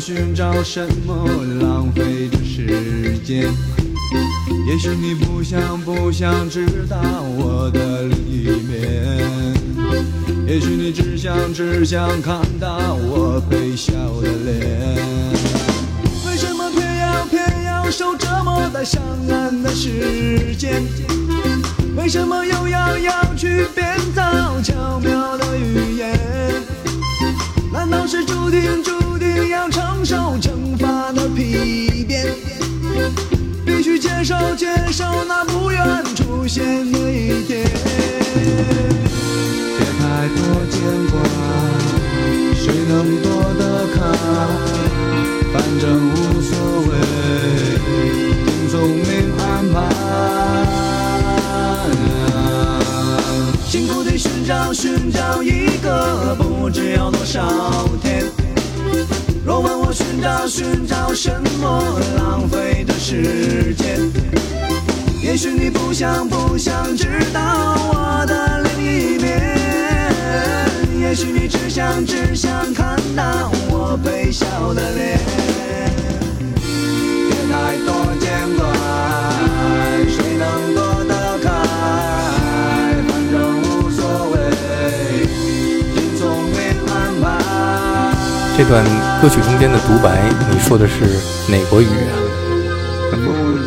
寻找，什么，浪费的时间。也许你不想，不想知道我的另一面。也许你只想，只想看到我微笑的脸。为什么偏要偏要受折磨在相爱的时间？为什么又要要去编造巧妙的语言？难道是注定注受惩罚的皮鞭？必须接受接受那不愿出现的一天。别太多牵挂，谁能躲得开？反正无所谓，听聪明安排。辛苦地寻找，寻找一个不知要多少天。寻找，寻找什么，浪费的时间。也许你不想，不想知道我的另一面。也许你只想，只想看到我微笑的脸。别太多段歌曲中间的独白，你说的是哪国语啊？不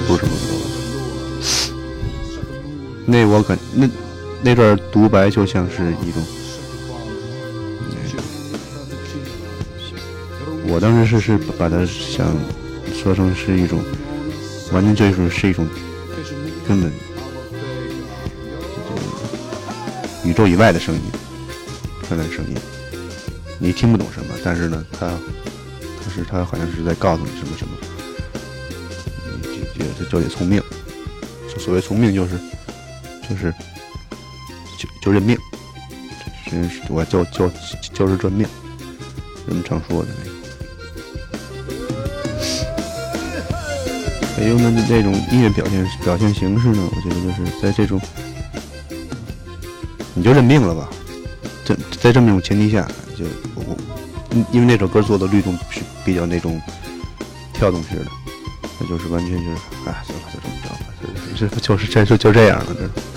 不是不是，那我感那那段独白就像是一种，我当时是是把它想说成是一种，完全就是是一种根本宇宙以外的声音，传来的声音，你听不懂什么，但是呢，他，他是他好像是在告诉你什么什么。你就就就得聪明，就所谓聪明就是就是就就认命，真是我就就就是认命，人们常说的那个。北用的那种音乐表现表现形式呢，我觉得就是在这种，你就认命了吧。这在这么种前提下，对我因因为那首歌做的律动是比较那种跳动式的。那就是完全就是，哎，算了，就这么着吧，就是就是这就就这样了，这。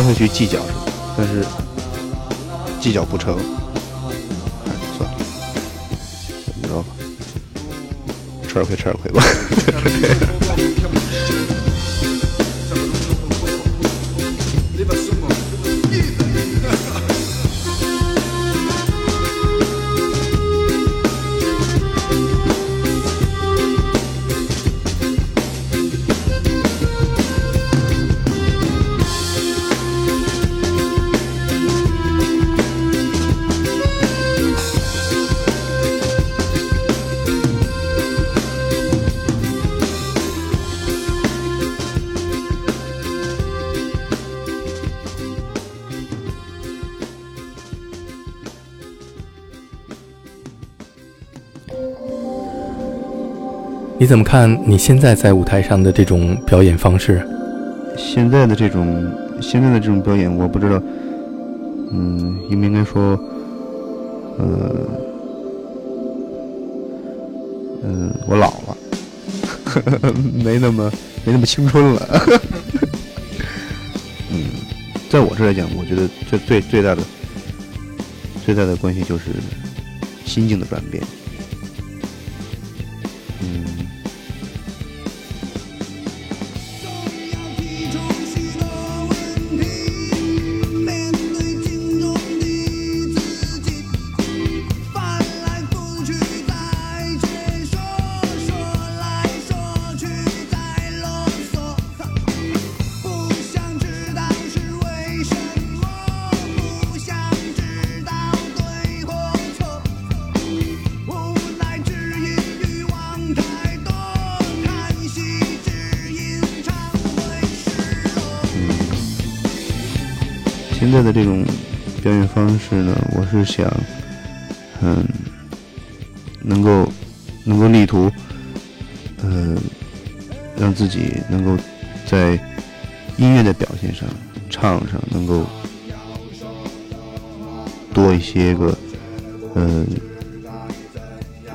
还会去计较什么，但是计较不成，哎，算了，怎么着吧，吃点亏吃点亏吧。你怎么看你现在在舞台上的这种表演方式？现在的这种现在的这种表演，我不知道，嗯，应不应该说，嗯嗯，我老了，没那么没那么青春了。嗯，在我这来讲，我觉得最最最大的最大的关系就是心境的转变。现在的这种表演方式呢，我是想，嗯，能够能够力图，呃，让自己能够在音乐的表现上、唱上能够多一些个，呃，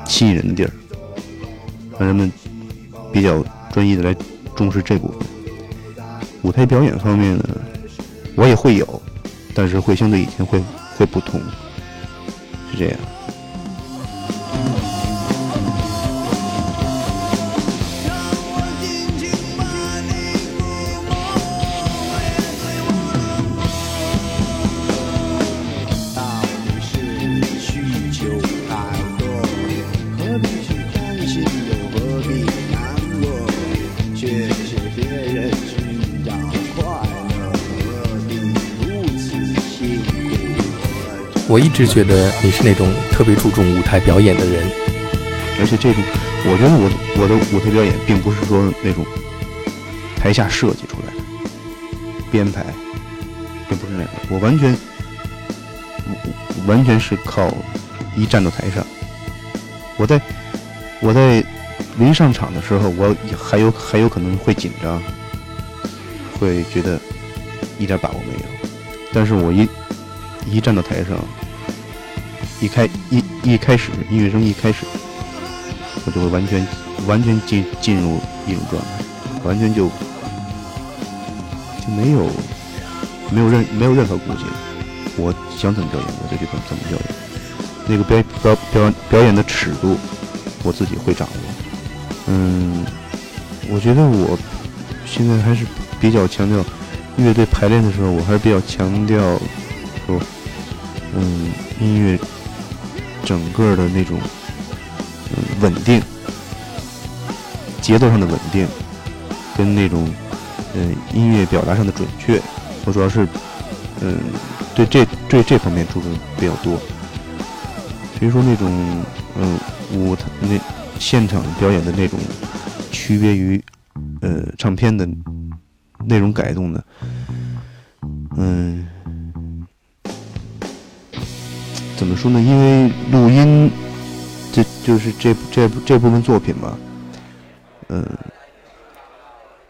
吸引人的地儿，让人们比较专业的来重视这部分。舞台表演方面呢，我也会有，但是彗星的以前会会不同，是这样。我一直觉得你是那种特别注重舞台表演的人。而且这种，我觉得我我的舞台表演并不是说那种台下设计出来的编排，并不是那个，我完全完全是靠一站到台上，我在我在临上场的时候，我还有还有可能会紧张，会觉得一点把握没有，但是我一一站到台上，一开一一开始音乐声一开始。我就会完全完全进进入一种状态，完全就就没有没有任没有任何顾忌，我想怎么表演我就去怎么怎么表演，那个表表表表演的尺度我自己会掌握。嗯，我觉得我现在还是比较强调乐队排练的时候，我还是比较强调说，嗯，音乐整个的那种。嗯，稳定，节奏上的稳定，跟那种嗯音乐表达上的准确，我主要是嗯对这对这方面注重比较多。所以说那种嗯舞台那现场表演的那种区别于呃唱片的内容改动呢，嗯，怎么说呢？因为录音。这就是这这这部分作品吧，嗯，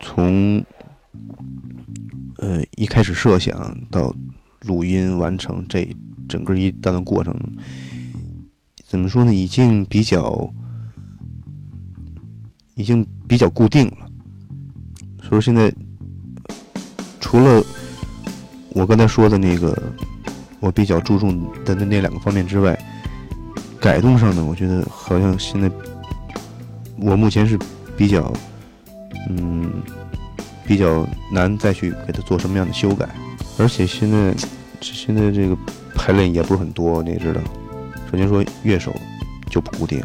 从呃一开始设想到录音完成这整个一大段过程，怎么说呢？已经比较已经比较固定了。所以现在除了我刚才说的那个我比较注重的那那两个方面之外。改动上呢，我觉得好像现在我目前是比较，嗯，比较难再去给它做什么样的修改，而且现在现在这个排练也不是很多，你也知道。首先说乐手就不固定，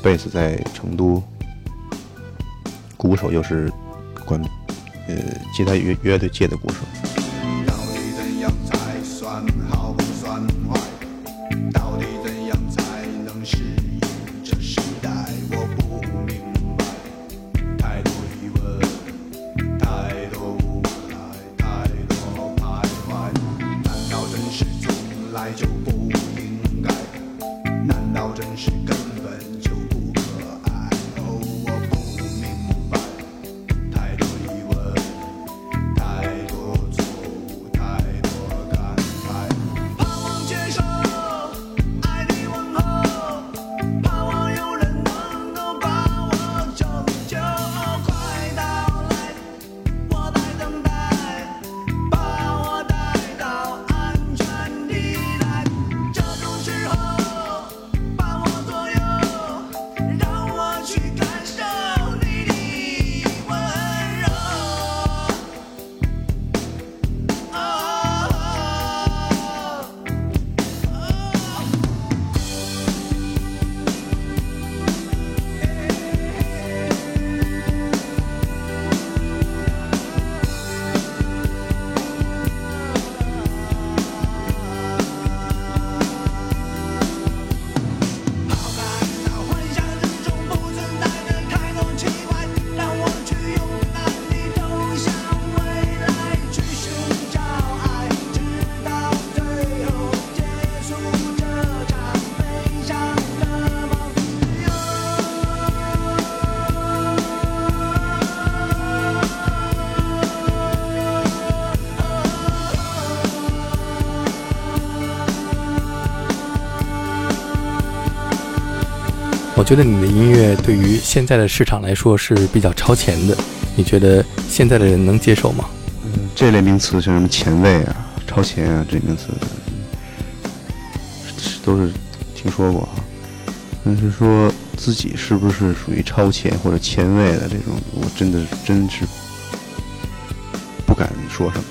贝斯在成都，鼓手又是管呃吉他乐乐队借的鼓手。觉得你的音乐对于现在的市场来说是比较超前的，你觉得现在的人能接受吗？嗯，这类名词像什么前卫啊、超前啊，这名词都是听说过哈。但是说自己是不是属于超前或者前卫的这种，我真的真是不敢说什么。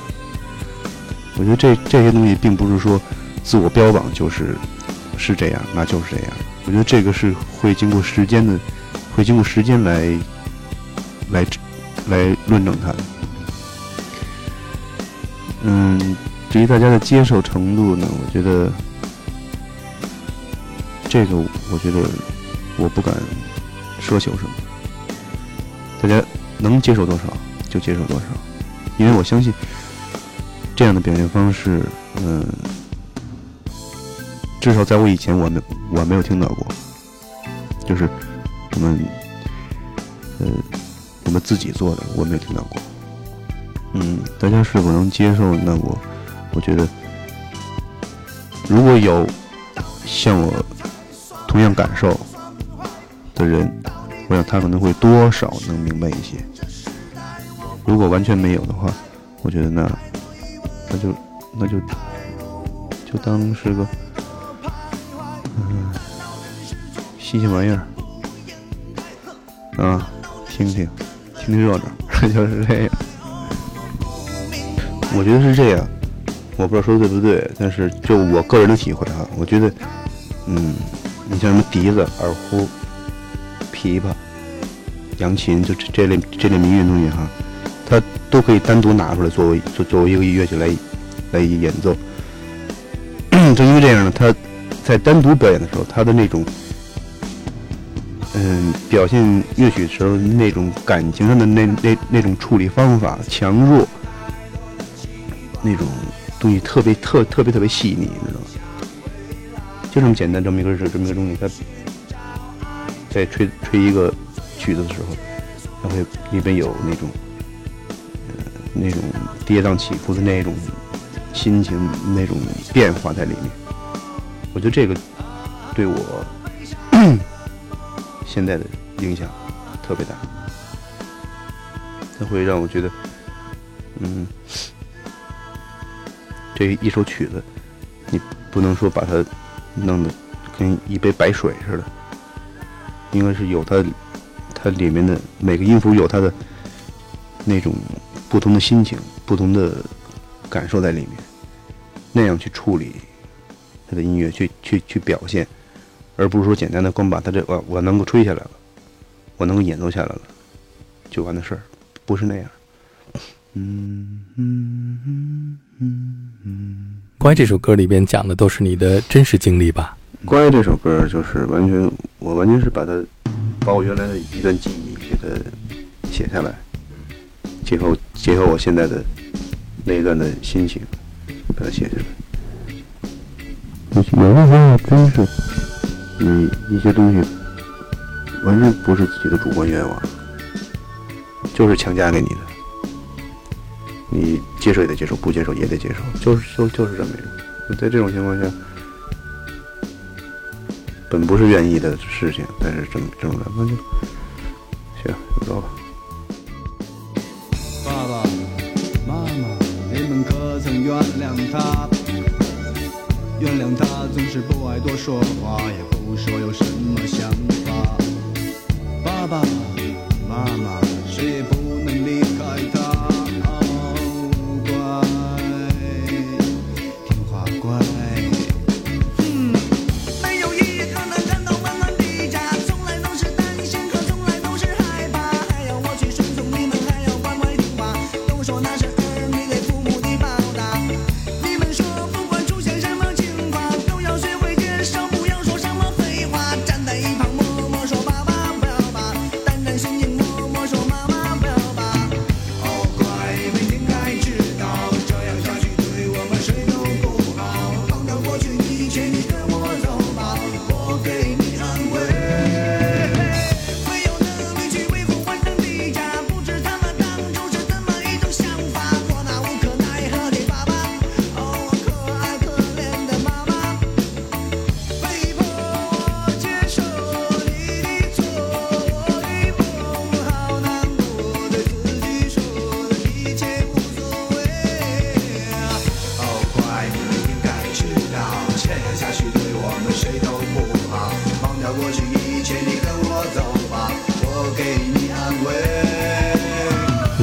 我觉得这这些东西并不是说自我标榜就是是这样，那就是这样。我觉得这个是会经过时间的，会经过时间来来来论证它的。嗯，至于大家的接受程度呢，我觉得这个，我觉得我不敢奢求什么。大家能接受多少就接受多少，因为我相信这样的表现方式，嗯，至少在我以前我没我没有听到过，就是我们呃我们自己做的，我没有听到过。嗯，大家是否能接受？那我我觉得，如果有像我同样感受的人，我想他可能会多少能明白一些。如果完全没有的话，我觉得那那就那就就当是个嗯新鲜玩意儿啊，听听听听热闹，就是这样。我觉得是这样，我不知道说的对不对，但是就我个人的体会哈，我觉得，嗯，你像什么笛子、二胡、琵琶、扬琴，就这这类这类民乐东西哈，它都可以单独拿出来作为作作为一个乐器来来演奏。正因为这样呢，它在单独表演的时候，他的那种，嗯，表现乐曲时候那种感情上的那那那种处理方法强弱。那种东西特别特特别特别细腻，你知道吗？就这么简单，这么一个这么一个东西，它在吹吹一个曲子的时候，它会里边有那种呃那种跌宕起伏的那种心情，那种变化在里面。我觉得这个对我 现在的影响特别大，它会让我觉得，嗯。这一首曲子，你不能说把它弄得跟一杯白水似的，应该是有它，它里面的每个音符有它的那种不同的心情、不同的感受在里面，那样去处理它的音乐，去去去表现，而不是说简单的光把他这我我能够吹下来了，我能够演奏下来了，就完的事儿，不是那样。嗯嗯嗯嗯嗯。关于这首歌里边讲的都是你的真实经历吧？关于这首歌，就是完全我完全是把它把我原来的一段记忆给它写下来，结合结合我现在的那一段的心情，把它写下来。有的时候真是你一些东西完全不是自己的主观愿望，就是强加给你的。你接受也得接受，不接受也得接受，就是就就是这么一种。在这种情况下，本不是愿意的事情，但是这么这么来，那就行，就走吧。爸爸妈妈，你们可曾原谅他？原谅他总是不爱多说话，也不说有什么想法。爸爸妈妈，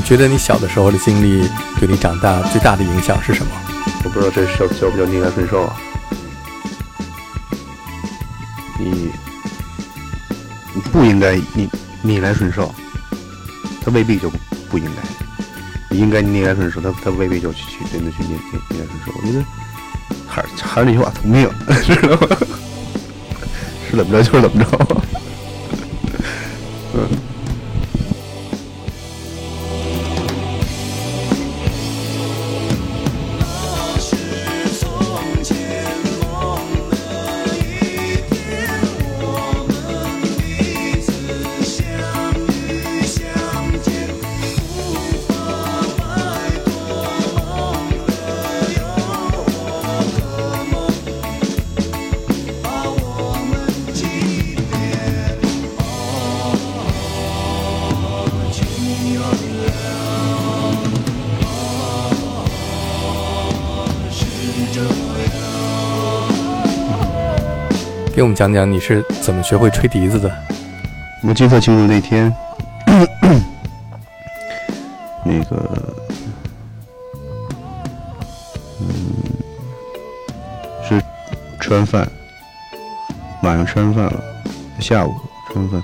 觉得你小的时候的经历对你长大最大的影响是什么？我不知道这叫叫不叫逆来顺受啊？你你不应该逆逆来顺受，他未必就不应该。你应该逆来顺受，他他未必就去去真的去逆逆逆来顺受。我觉得还是还是那句话，从命，知道吗？是怎么着就是怎么着。我们讲讲你是怎么学会吹笛子的？我记得清楚那天，那个，嗯，是吃完饭，晚上吃完饭了，下午吃完饭，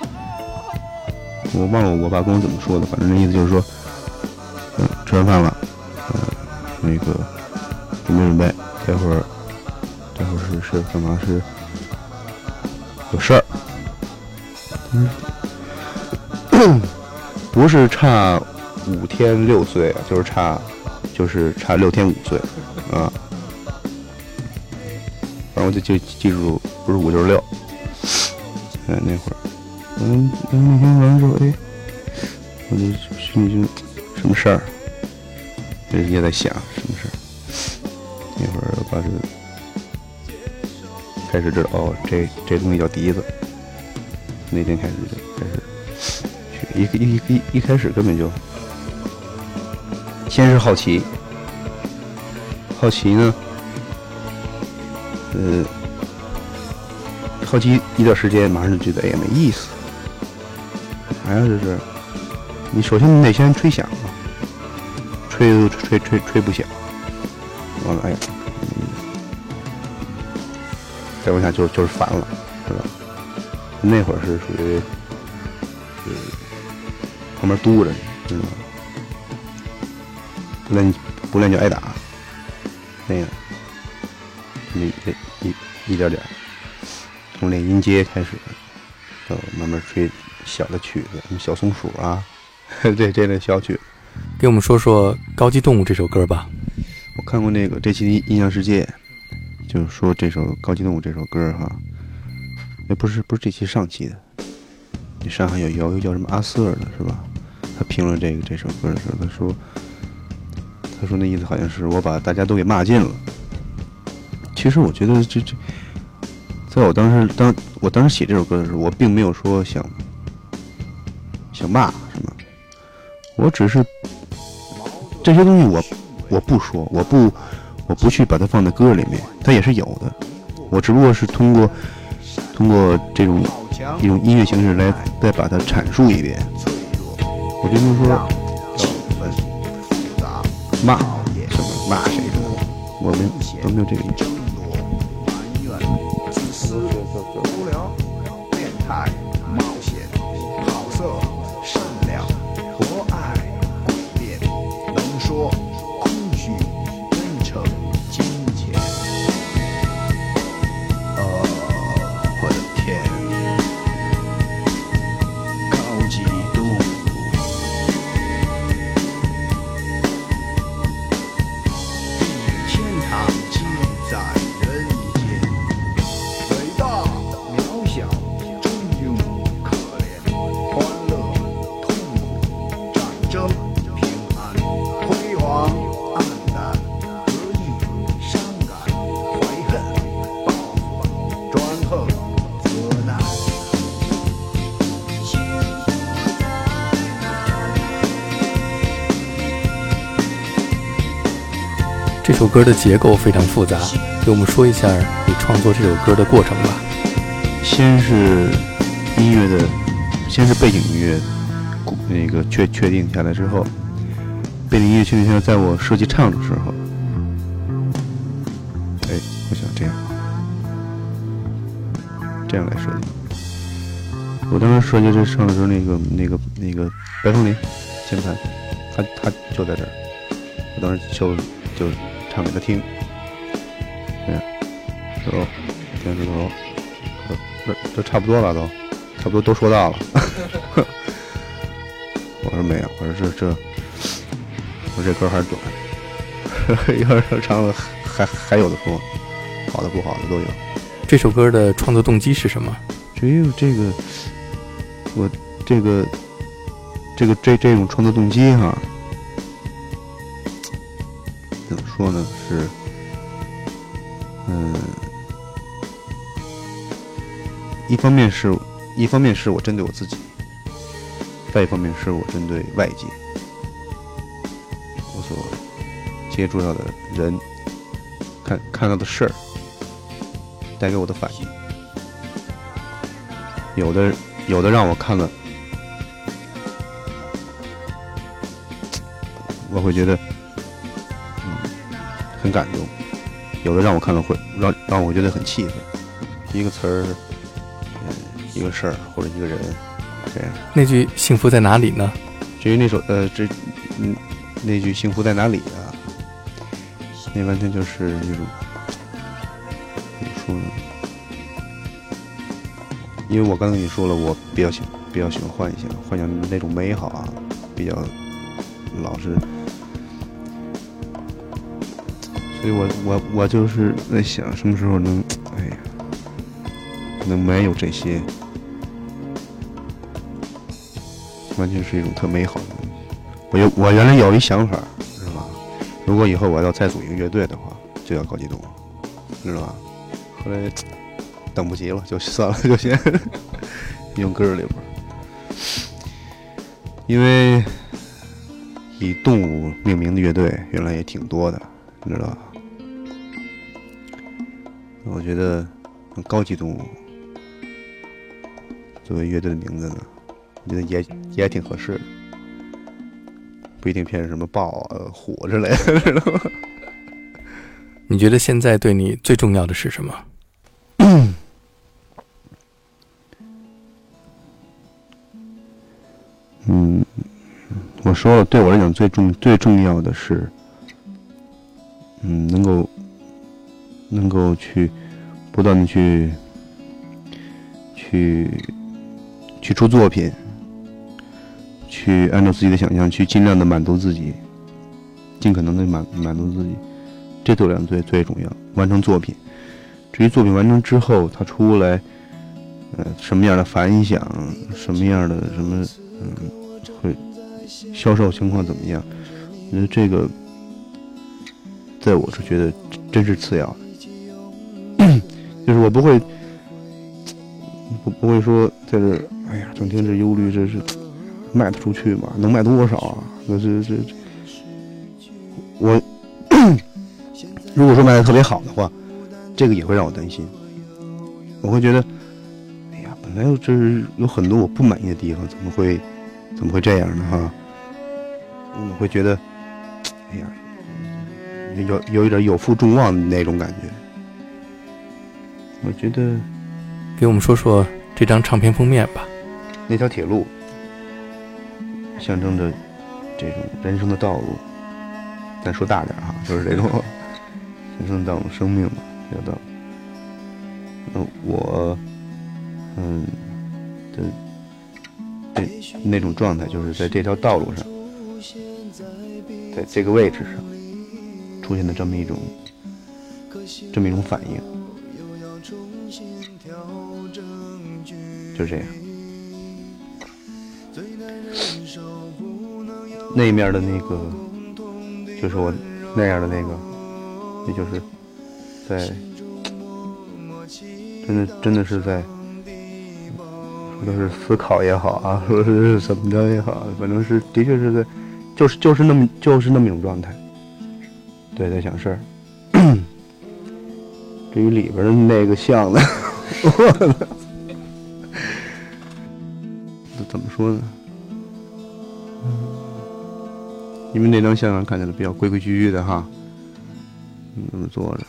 我忘了我爸跟我怎么说的，反正那意思就是说，嗯，吃完饭了，嗯，那个准备准备，待会儿，待会儿是是干嘛是？有事儿，嗯，不是差五天六岁，就是差，就是差六天五岁，啊，然后我就就记住，不是五就是六，哎，那会儿，嗯，那天完了之后，哎，我就心里就什么事儿，也在想什么事儿，那会儿把这个。开始知道哦，这这东西叫笛子。那天开始就开始一，一一一一开始根本就先是好奇，好奇呢，呃，好奇一段时间，马上就觉得也没意思。啥呀这是？你首先你得先吹响啊，吹都吹吹吹不响，完了哎呀。再往下就就是烦了，是吧？那会儿是属于，是旁边嘟着，知道吗？不练不练就挨打，那个，一一一一点点，从练音阶开始，到慢慢吹小的曲子，什么小松鼠啊，这这类小曲子。给我们说说《高级动物》这首歌吧。我看过那个这期《印象世界》。就是说这首《高级动物》这首歌哈，哎，不是不是这期上期的，那上海有有一个叫什么阿瑟的是吧？他评论这个这首歌的时候，他说，他说那意思好像是我把大家都给骂尽了。其实我觉得这这，在我当时当我当时写这首歌的时候，我并没有说想想骂什么，我只是这些东西我我不说，我不。我不去把它放在歌里面，它也是有的。我只不过是通过通过这种一种音乐形式来再把它阐述一遍。我并不是说骂什么骂谁的，我们都没有这个意思。歌的结构非常复杂，给我们说一下你创作这首歌的过程吧。先是音乐的，先是背景音乐，那个确确定下来之后，背景音乐确定下来在我设计唱的时候，哎，我想这样，这样来设计。我当时设计这唱的时候，那个那个那个白凤林键盘，他他就在这儿，我当时就就唱给他听，这样，手，点指头，这这差不多了都，差不多都说到了。我说没有，我说这这，我说这歌还是短，要是长了还还有的说，好的不好的都有。这首歌的创作动机是什么？只有这个，我这个这个这这种创作动机哈，怎么说呢？是，嗯，一方面是，一方面是我针对我自己，再一方面是我针对外界，我所接触到的人，看看到的事儿，带给我的反应。有的有的让我看了，我会觉得，很感动；有的让我看了会让让我觉得很气愤。一个词儿，嗯，一个事儿或者一个人，这样。那句“幸福在哪里呢至于那首呃，这嗯那句“幸福在哪里”啊，那完全就是那种怎么说呢？因为我刚才跟你说了，我比较喜比较喜欢幻想，幻想那种美好啊，比较老是，所以我我我就是在想，什么时候能，哎呀，能没有这些，完全是一种特美好的东西。我有我原来有一想法，知道吧？如果以后我要再组一个乐队的话，就要搞激动，知道吧？后来等不及了，就算了，就先 用歌里边，因为以动物命名的乐队原来也挺多的，你知道吧？我觉得高级动物作为乐队的名字呢，我觉得也也挺合适的，不一定偏什么豹啊、虎之类的，知道吗？？”你觉得现在对你最重要的是什么？嗯，我说了，对我来讲最重最重要的是，嗯，能够能够去不断的去去去出作品，去按照自己的想象去尽量的满足自己，尽可能的满满足自己，这对我来讲最最重要。完成作品，至于作品完成之后它出来，呃，什么样的反响，什么样的什么，嗯。会销售情况怎么样？我觉得这个，在我是觉得真是次要的，就是我不会不不会说在这儿，哎呀，整天这忧虑，这是卖得出去吗？能卖多少啊？那这这这，我如果说卖的特别好的话，这个也会让我担心，我会觉得，哎呀，本来这是有很多我不满意的地方，怎么会？怎么会这样呢？哈，我会觉得，哎呀，有有一点有负众望的那种感觉。我觉得给我们说说这张唱片封面吧。那条铁路象征着这种人生的道路。咱说大点哈，就是这种 人生的道路、生命嘛，这条道路。那我，嗯，的。这那种状态，就是在这条道路上，在这个位置上出现的这么一种，这么一种反应，就这样。那面的那个，就是我那样的那个，也就是在，真的真的是在。说是思考也好啊，说是怎么着也好，反正是的确是在，就是就是那么就是那么一种状态。对，在想事儿。至于里边的那个像呢，怎么说呢？因为那张相看起来比较规规矩矩的哈，嗯那么坐着。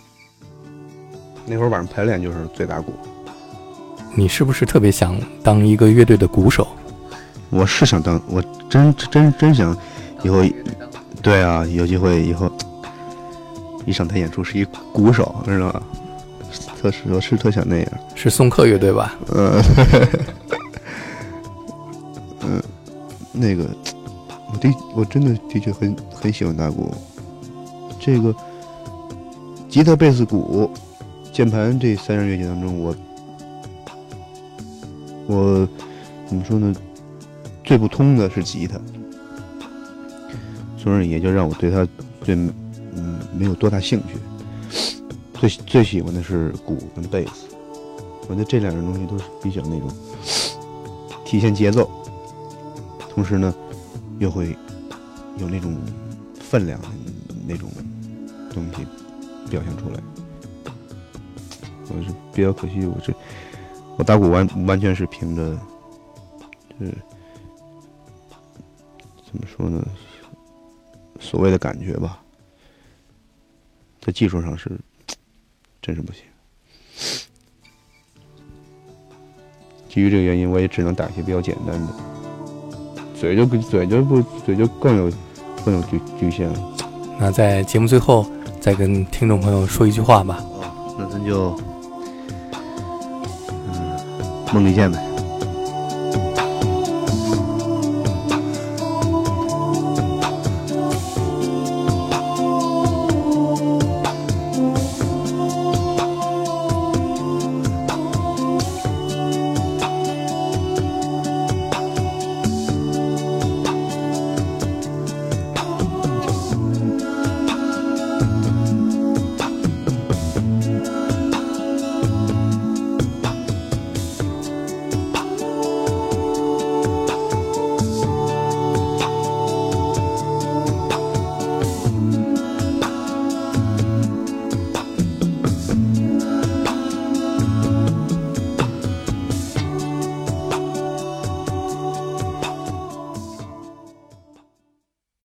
那会儿晚上排练就是最大鼓，你是不是特别想当一个乐队的鼓手？我是想当，我真真真想以后，对啊，有机会以后一上台演出是一鼓手，知道吧？特是我是特想那样，是送客乐队吧？呃，嗯，那个我的我真的的确很很喜欢打鼓，这个吉他、贝斯、鼓、键盘这三样乐器当中，我我怎么说呢？最不通的是吉他，所以也就让我对它最嗯没有多大兴趣。最最喜欢的是鼓跟贝斯，我觉得这两样东西都是比较那种体现节奏，同时呢又会有那种分量那种东西表现出来。我是比较可惜，我这我打鼓完完全是凭着，就是怎么说呢，所谓的感觉吧，在技术上是真是不行。基于这个原因，我也只能打一些比较简单的，嘴就嘴就不嘴就更有更有局局限了。那在节目最后再跟听众朋友说一句话吧。哦，那咱就嗯梦里见呗。